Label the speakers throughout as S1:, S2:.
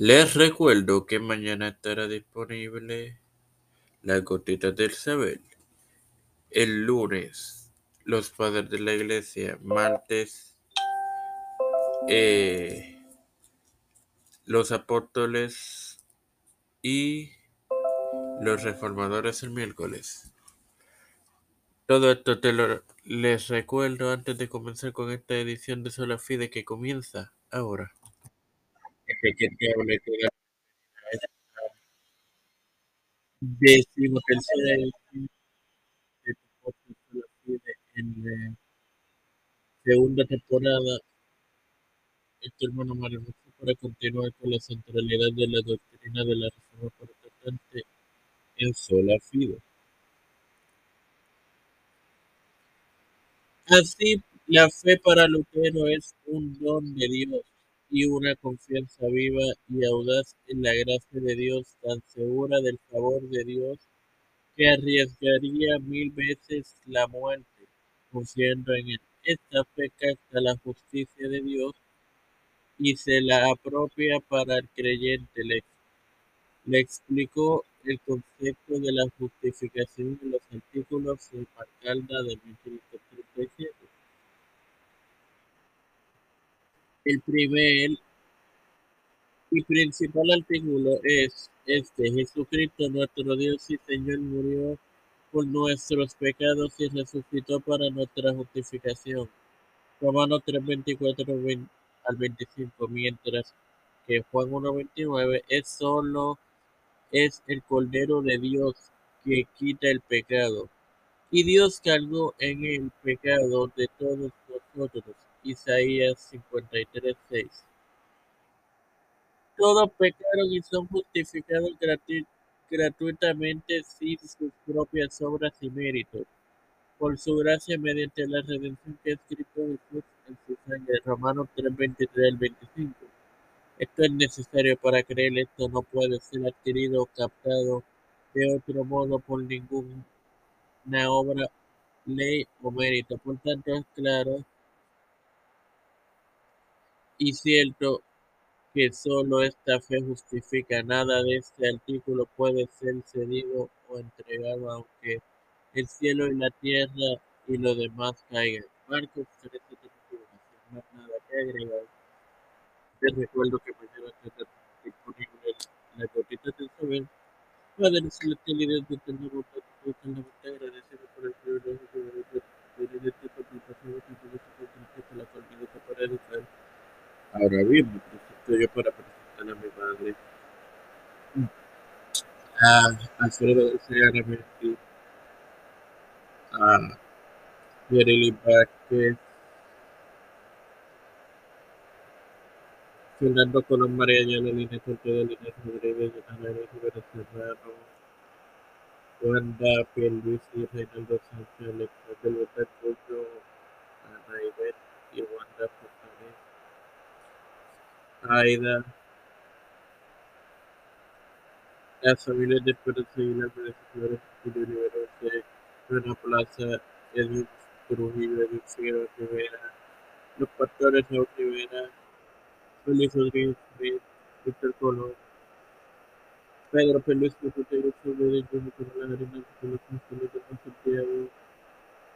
S1: Les recuerdo que mañana estará disponible la gotita del saber. El lunes, los padres de la iglesia. Martes, eh, los apóstoles y los reformadores el miércoles. Todo esto te lo les recuerdo antes de comenzar con esta edición de Sola Fide que comienza ahora. Que te hable con la decimotercera de en la segunda temporada. Este hermano Mario José para continuar con la centralidad de la doctrina de la reforma protestante en Sola Fide. Así, la fe para Lutero es un don de Dios y una confianza viva y audaz en la gracia de Dios, tan segura del favor de Dios que arriesgaría mil veces la muerte confiando en. Esta fe capta la justicia de Dios y se la apropia para el creyente. Le, explicó el concepto de la justificación en los artículos de Marcalda de 1537. El primer y principal artículo es este, Jesucristo nuestro Dios y Señor murió por nuestros pecados y resucitó para nuestra justificación. Romanos 3, 24 al 25, mientras que Juan 1, 29 es solo es el Cordero de Dios que quita el pecado. Y Dios cargó en el pecado de todos nosotros. Isaías 53, 6. Todos pecaron y son justificados gratu gratuitamente sin sus propias obras y méritos, por su gracia mediante la redención que ha escrito Jesús en su sangre. Romanos 3, 23 al 25. Esto es necesario para creer, esto no puede ser adquirido o captado de otro modo por ninguna obra, ley o mérito. Por tanto, es claro y cierto que solo esta fe justifica. Nada de este artículo puede ser cedido o entregado, aunque el cielo y la tierra y lo demás caigan. Marcos 13, más nada que agregar. Te recuerdo que mañana estará disponible la gotita del saber. Padre celestial y Dios de eterna bondad, te agradecido por el privilegio de ver ahora mismo. Yo para presentarme madre. A hacer CRM a Yerili Vázquez, Fernando Colón Mariana, Lina Santiago, Lina Rodríguez, Ana Rivera Serrano, Wanda, Piel Luis y Reinaldo Sánchez, Alexander López Puyo, Ana Ivette y Wanda Fortaleza. either as a village produzione per esplorare di universe per la plaza e di Trujillo di Figueroa Rivera to put it Rivera the Rodríguez Víctor Colón Pedro Feliz que to de su vida y de la arena de los musulmanes de Santiago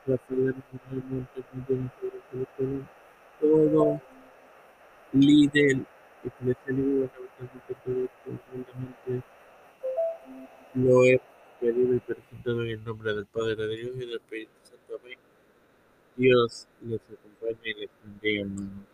S1: Rafael Montes the Montes de Colón todo líder eclesiástico gubernamental todo humildemente lo he pedido y presentado en el nombre del Padre de Dios y del Espíritu Santo. Amén. Dios les acompañe y les bendiga, hermanos.